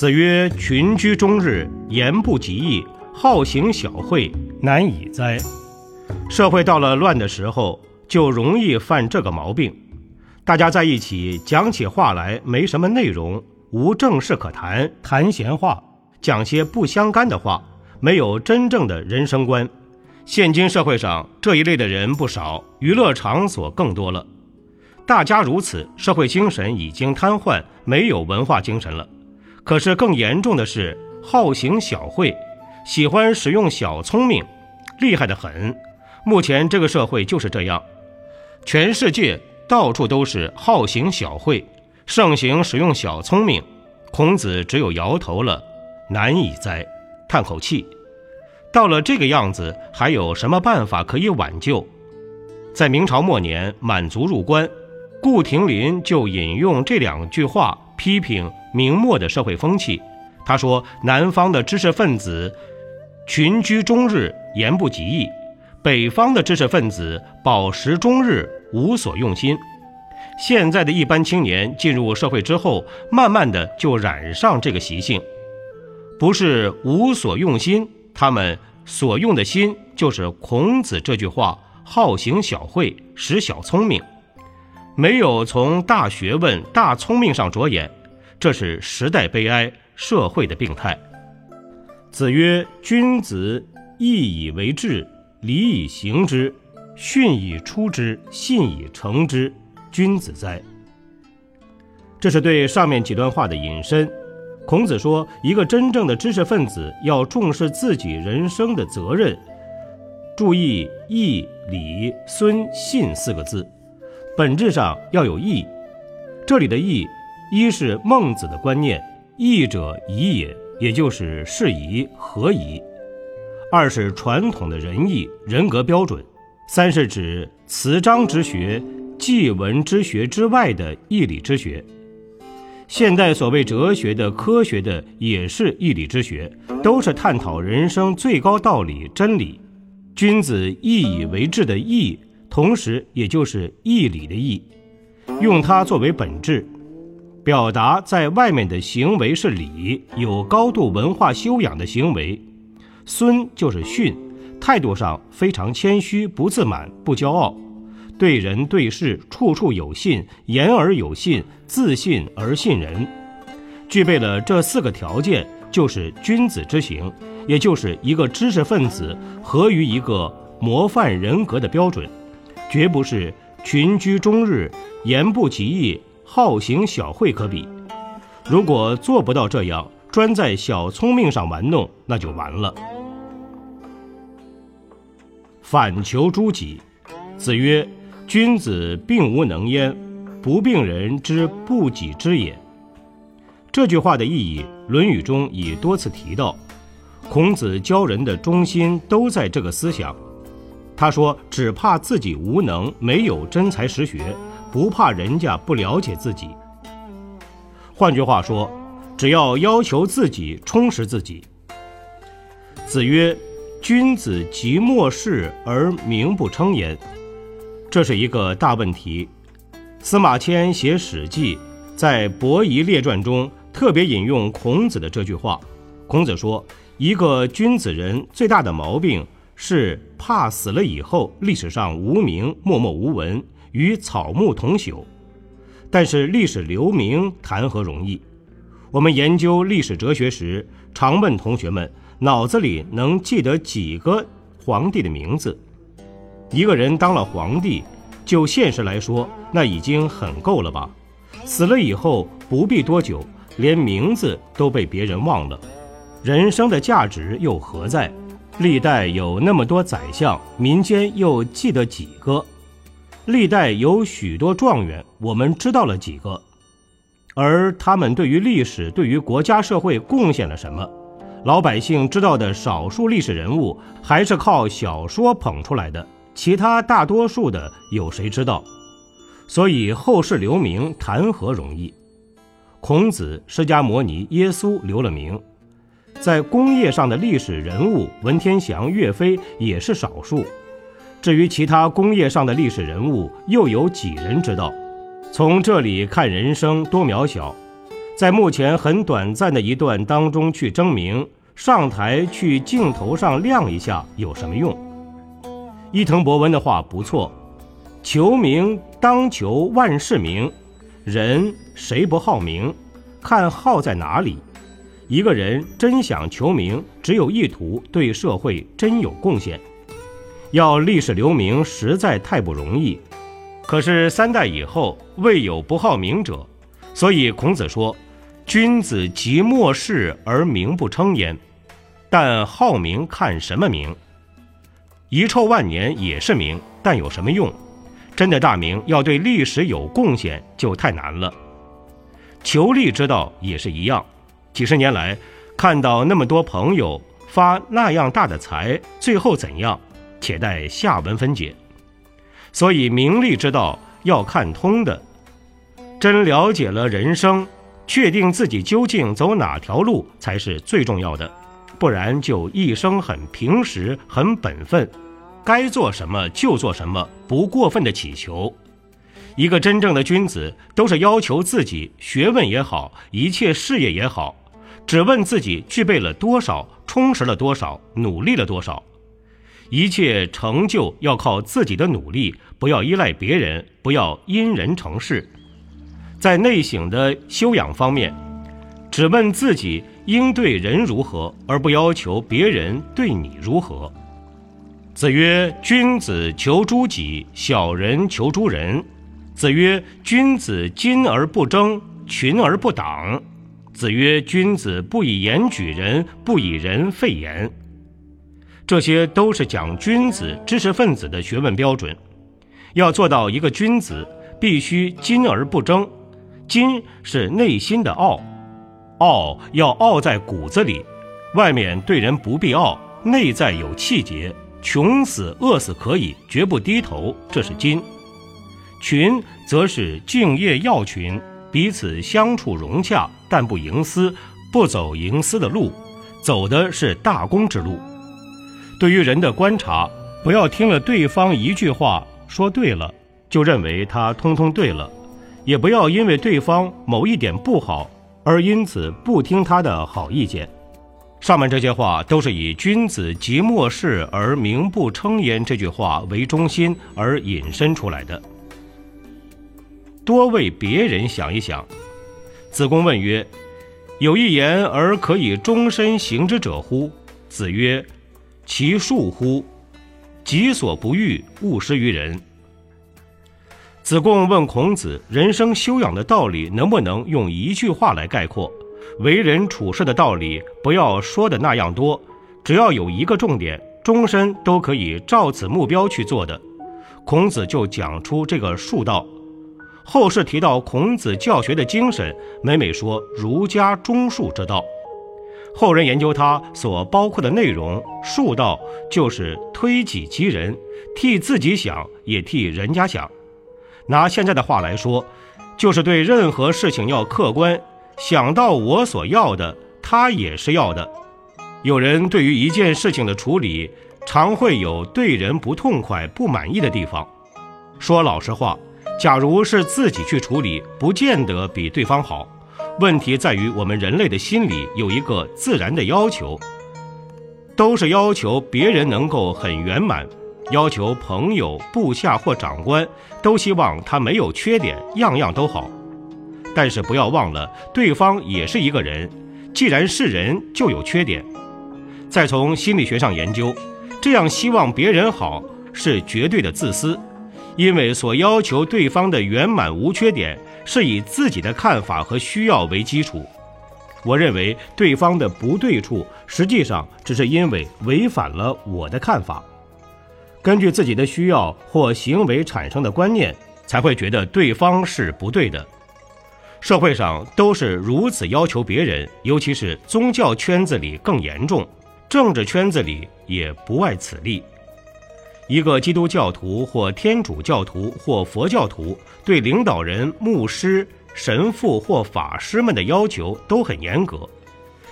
子曰：“群居终日，言不及义，好行小惠，难以哉！”社会到了乱的时候，就容易犯这个毛病。大家在一起讲起话来没什么内容，无正事可谈，谈闲话，讲些不相干的话，没有真正的人生观。现今社会上这一类的人不少，娱乐场所更多了。大家如此，社会精神已经瘫痪，没有文化精神了。可是更严重的是，好行小惠，喜欢使用小聪明，厉害的很。目前这个社会就是这样，全世界到处都是好行小惠，盛行使用小聪明。孔子只有摇头了，难以哉，叹口气。到了这个样子，还有什么办法可以挽救？在明朝末年，满族入关，顾亭林就引用这两句话批评。明末的社会风气，他说：“南方的知识分子群居终日，言不及义；北方的知识分子饱食终日，无所用心。”现在的一般青年进入社会之后，慢慢的就染上这个习性，不是无所用心，他们所用的心就是孔子这句话：“好行小惠，使小聪明。”没有从大学问、大聪明上着眼。这是时代悲哀，社会的病态。子曰：“君子义以为质，礼以行之，训以出之，信以成之，君子哉。”这是对上面几段话的引申。孔子说，一个真正的知识分子要重视自己人生的责任，注意义、礼、孙、信四个字，本质上要有义。这里的义。一是孟子的观念，义者宜也，也就是适宜、合宜；二是传统的仁义、人格标准；三是指辞章之学、记文之学之外的义理之学。现代所谓哲学的、科学的，也是义理之学，都是探讨人生最高道理、真理。君子义以为志的义，同时也就是义理的义，用它作为本质。表达在外面的行为是礼，有高度文化修养的行为。孙就是训，态度上非常谦虚，不自满，不骄傲，对人对事处处有信，言而有信，自信而信人。具备了这四个条件，就是君子之行，也就是一个知识分子合于一个模范人格的标准，绝不是群居终日，言不及义。好行小惠可比，如果做不到这样，专在小聪明上玩弄，那就完了。反求诸己，子曰：“君子病无能焉，不病人之不己知也。”这句话的意义，《论语》中已多次提到。孔子教人的中心都在这个思想。他说：“只怕自己无能，没有真才实学。”不怕人家不了解自己。换句话说，只要要求自己充实自己。子曰：“君子即莫世而名不称焉。”这是一个大问题。司马迁写《史记》，在《伯夷列传》中特别引用孔子的这句话。孔子说：“一个君子人最大的毛病是怕死了以后历史上无名，默默无闻。”与草木同朽，但是历史留名谈何容易？我们研究历史哲学时，常问同学们：脑子里能记得几个皇帝的名字？一个人当了皇帝，就现实来说，那已经很够了吧？死了以后不必多久，连名字都被别人忘了，人生的价值又何在？历代有那么多宰相，民间又记得几个？历代有许多状元，我们知道了几个，而他们对于历史、对于国家社会贡献了什么？老百姓知道的少数历史人物，还是靠小说捧出来的，其他大多数的有谁知道？所以后世留名谈何容易？孔子、释迦牟尼、耶稣留了名，在工业上的历史人物，文天祥、岳飞也是少数。至于其他工业上的历史人物，又有几人知道？从这里看，人生多渺小，在目前很短暂的一段当中去争名，上台去镜头上亮一下有什么用？伊藤博文的话不错。求名当求万世名，人谁不好名？看好在哪里。一个人真想求名，只有意图对社会真有贡献。要历史留名，实在太不容易。可是三代以后，未有不好名者，所以孔子说：“君子即末世而名不称焉。”但好名看什么名？遗臭万年也是名，但有什么用？真的大名要对历史有贡献就太难了，求利之道也是一样。几十年来，看到那么多朋友发那样大的财，最后怎样？且待下文分解。所以名利之道要看通的，真了解了人生，确定自己究竟走哪条路才是最重要的，不然就一生很平实，很本分。该做什么就做什么，不过分的祈求。一个真正的君子，都是要求自己学问也好，一切事业也好，只问自己具备了多少，充实了多少，努力了多少。一切成就要靠自己的努力，不要依赖别人，不要因人成事。在内省的修养方面，只问自己应对人如何，而不要求别人对你如何。子曰：“君子求诸己，小人求诸人。”子曰：“君子矜而不争，群而不党。”子曰：“君子不以言举人，不以人废言。”这些都是讲君子、知识分子的学问标准。要做到一个君子，必须矜而不争。矜是内心的傲，傲要傲在骨子里，外面对人不必傲，内在有气节。穷死饿死可以，绝不低头，这是金。群则是敬业要群，彼此相处融洽，但不营私，不走营私的路，走的是大公之路。对于人的观察，不要听了对方一句话说对了，就认为他通通对了，也不要因为对方某一点不好，而因此不听他的好意见。上面这些话都是以“君子即末世而名不称焉”这句话为中心而引申出来的。多为别人想一想。子贡问曰：“有一言而可以终身行之者乎？”子曰：“其恕乎！己所不欲，勿施于人。”子贡问孔子：“人生修养的道理能不能用一句话来概括？”为人处事的道理，不要说的那样多，只要有一个重点，终身都可以照此目标去做的。孔子就讲出这个术道。后世提到孔子教学的精神，每每说儒家忠术之道。后人研究它所包括的内容，术道就是推己及人，替自己想，也替人家想。拿现在的话来说，就是对任何事情要客观。想到我所要的，他也是要的。有人对于一件事情的处理，常会有对人不痛快、不满意的地方。说老实话，假如是自己去处理，不见得比对方好。问题在于我们人类的心里有一个自然的要求，都是要求别人能够很圆满，要求朋友、部下或长官都希望他没有缺点，样样都好。但是不要忘了，对方也是一个人，既然是人，就有缺点。再从心理学上研究，这样希望别人好是绝对的自私，因为所要求对方的圆满无缺点，是以自己的看法和需要为基础。我认为对方的不对处，实际上只是因为违反了我的看法，根据自己的需要或行为产生的观念，才会觉得对方是不对的。社会上都是如此要求别人，尤其是宗教圈子里更严重，政治圈子里也不外此例。一个基督教徒或天主教徒或佛教徒对领导人、牧师、神父或法师们的要求都很严格，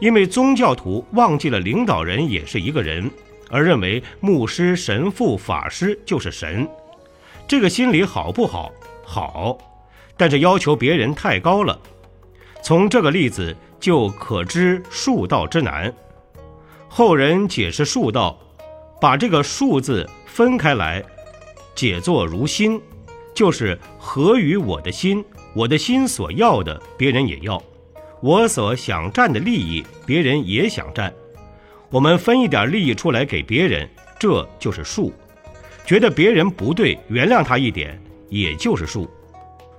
因为宗教徒忘记了领导人也是一个人，而认为牧师、神父、法师就是神。这个心理好不好？好。但是要求别人太高了，从这个例子就可知术道之难。后人解释术道，把这个“数”字分开来，解作如心，就是合于我的心，我的心所要的，别人也要；我所想占的利益，别人也想占。我们分一点利益出来给别人，这就是术。觉得别人不对，原谅他一点，也就是术。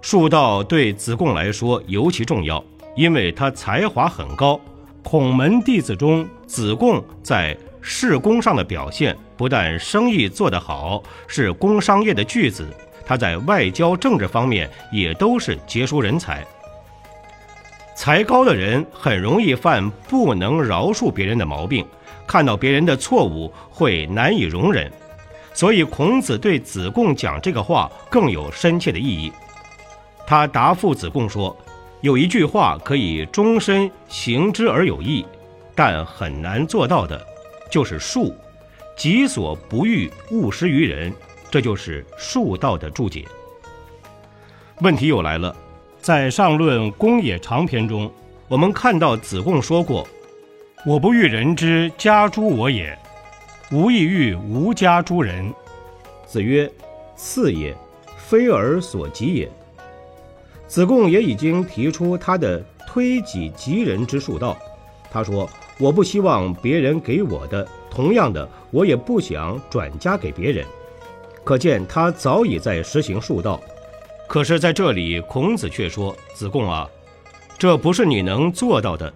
术道对子贡来说尤其重要，因为他才华很高。孔门弟子中，子贡在事功上的表现不但生意做得好，是工商业的巨子，他在外交政治方面也都是杰出人才。才高的人很容易犯不能饶恕别人的毛病，看到别人的错误会难以容忍，所以孔子对子贡讲这个话更有深切的意义。他答复子贡说：“有一句话可以终身行之而有益，但很难做到的，就是术。己所不欲，勿施于人。这就是术道的注解。”问题又来了，在上论公冶长篇中，我们看到子贡说过：“我不欲人之家诸我也，吾亦欲无家诸人。”子曰：“次也，非尔所及也。”子贡也已经提出他的推己及人之术道。他说：“我不希望别人给我的，同样的，我也不想转嫁给别人。”可见他早已在实行术道。可是，在这里，孔子却说：“子贡啊，这不是你能做到的。”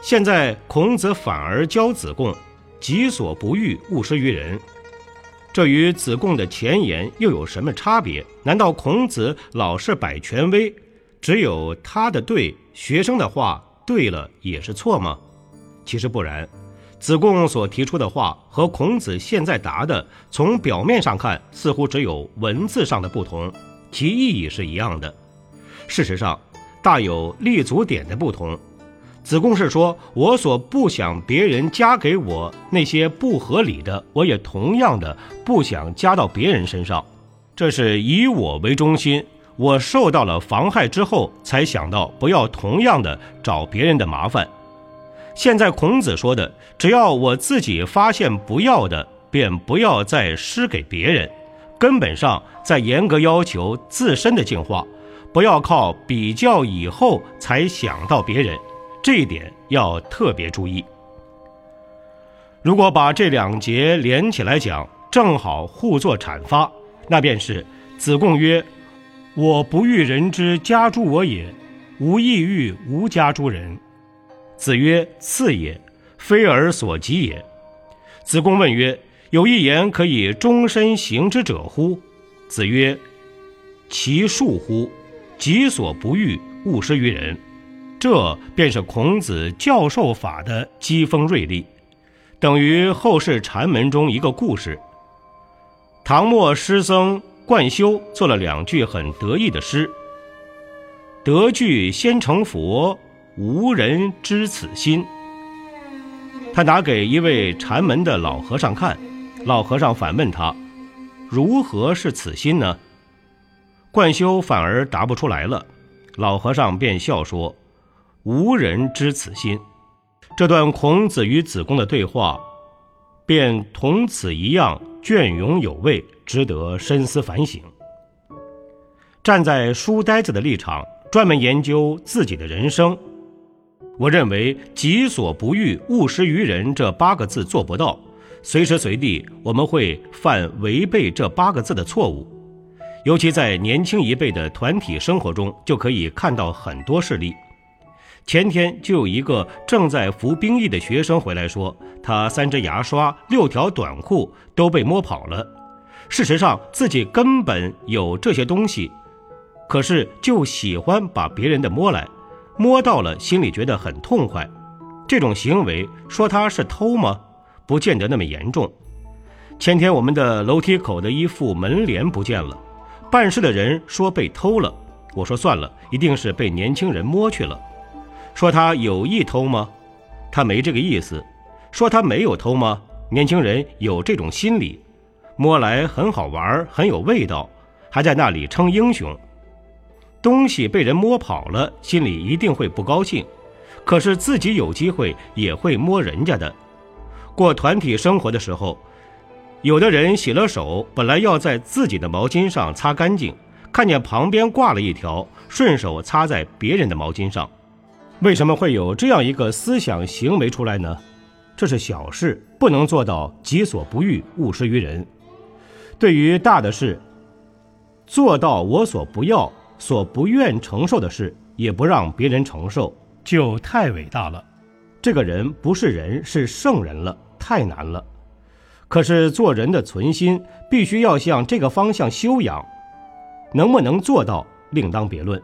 现在，孔子反而教子贡：“己所不欲，勿施于人。”这与子贡的前言又有什么差别？难道孔子老是摆权威？只有他的对，学生的话对了也是错吗？其实不然。子贡所提出的话和孔子现在答的，从表面上看似乎只有文字上的不同，其意义是一样的。事实上，大有立足点的不同。子贡是说，我所不想别人加给我那些不合理的，我也同样的不想加到别人身上。这是以我为中心。我受到了妨害之后，才想到不要同样的找别人的麻烦。现在孔子说的，只要我自己发现不要的，便不要再施给别人。根本上在严格要求自身的净化，不要靠比较以后才想到别人。这一点要特别注意。如果把这两节连起来讲，正好互作阐发，那便是子贡曰。我不欲人之家诸我也，吾亦欲无家诸人。子曰：“次也，非尔所及也。”子贡问曰：“有一言可以终身行之者乎？”子曰：“其恕乎！己所不欲，勿施于人。”这便是孔子教授法的机锋锐利，等于后世禅门中一个故事。唐末诗僧。贯休做了两句很得意的诗：“得具先成佛，无人知此心。”他拿给一位禅门的老和尚看，老和尚反问他：“如何是此心呢？”冠休反而答不出来了，老和尚便笑说：“无人知此心。”这段孔子与子贡的对话，便同此一样隽永有味。值得深思反省。站在书呆子的立场，专门研究自己的人生，我认为“己所不欲，勿施于人”这八个字做不到。随时随地，我们会犯违背这八个字的错误。尤其在年轻一辈的团体生活中，就可以看到很多事例。前天就有一个正在服兵役的学生回来说，他三支牙刷、六条短裤都被摸跑了。事实上，自己根本有这些东西，可是就喜欢把别人的摸来，摸到了心里觉得很痛快。这种行为说他是偷吗？不见得那么严重。前天我们的楼梯口的一副门帘不见了，办事的人说被偷了。我说算了，一定是被年轻人摸去了。说他有意偷吗？他没这个意思。说他没有偷吗？年轻人有这种心理，摸来很好玩，很有味道，还在那里称英雄。东西被人摸跑了，心里一定会不高兴。可是自己有机会也会摸人家的。过团体生活的时候，有的人洗了手，本来要在自己的毛巾上擦干净，看见旁边挂了一条，顺手擦在别人的毛巾上。为什么会有这样一个思想行为出来呢？这是小事，不能做到己所不欲，勿施于人。对于大的事，做到我所不要、所不愿承受的事，也不让别人承受，就太伟大了。这个人不是人，是圣人了，太难了。可是做人的存心，必须要向这个方向修养，能不能做到，另当别论。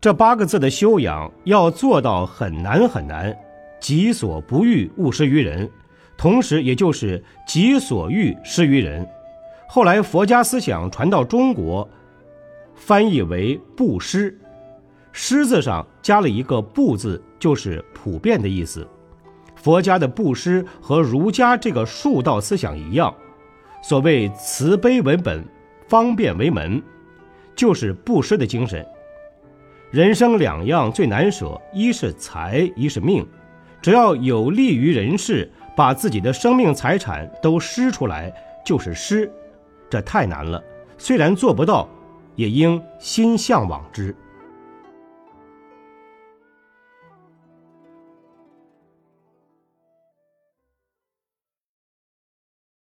这八个字的修养，要做到很难很难。己所不欲，勿施于人，同时也就是己所欲施于人。后来佛家思想传到中国，翻译为布施，施字上加了一个布字，就是普遍的意思。佛家的布施和儒家这个术道思想一样，所谓慈悲为本，方便为门，就是布施的精神。人生两样最难舍，一是财，一是命。只要有利于人世，把自己的生命财产都施出来，就是施。这太难了，虽然做不到，也应心向往之。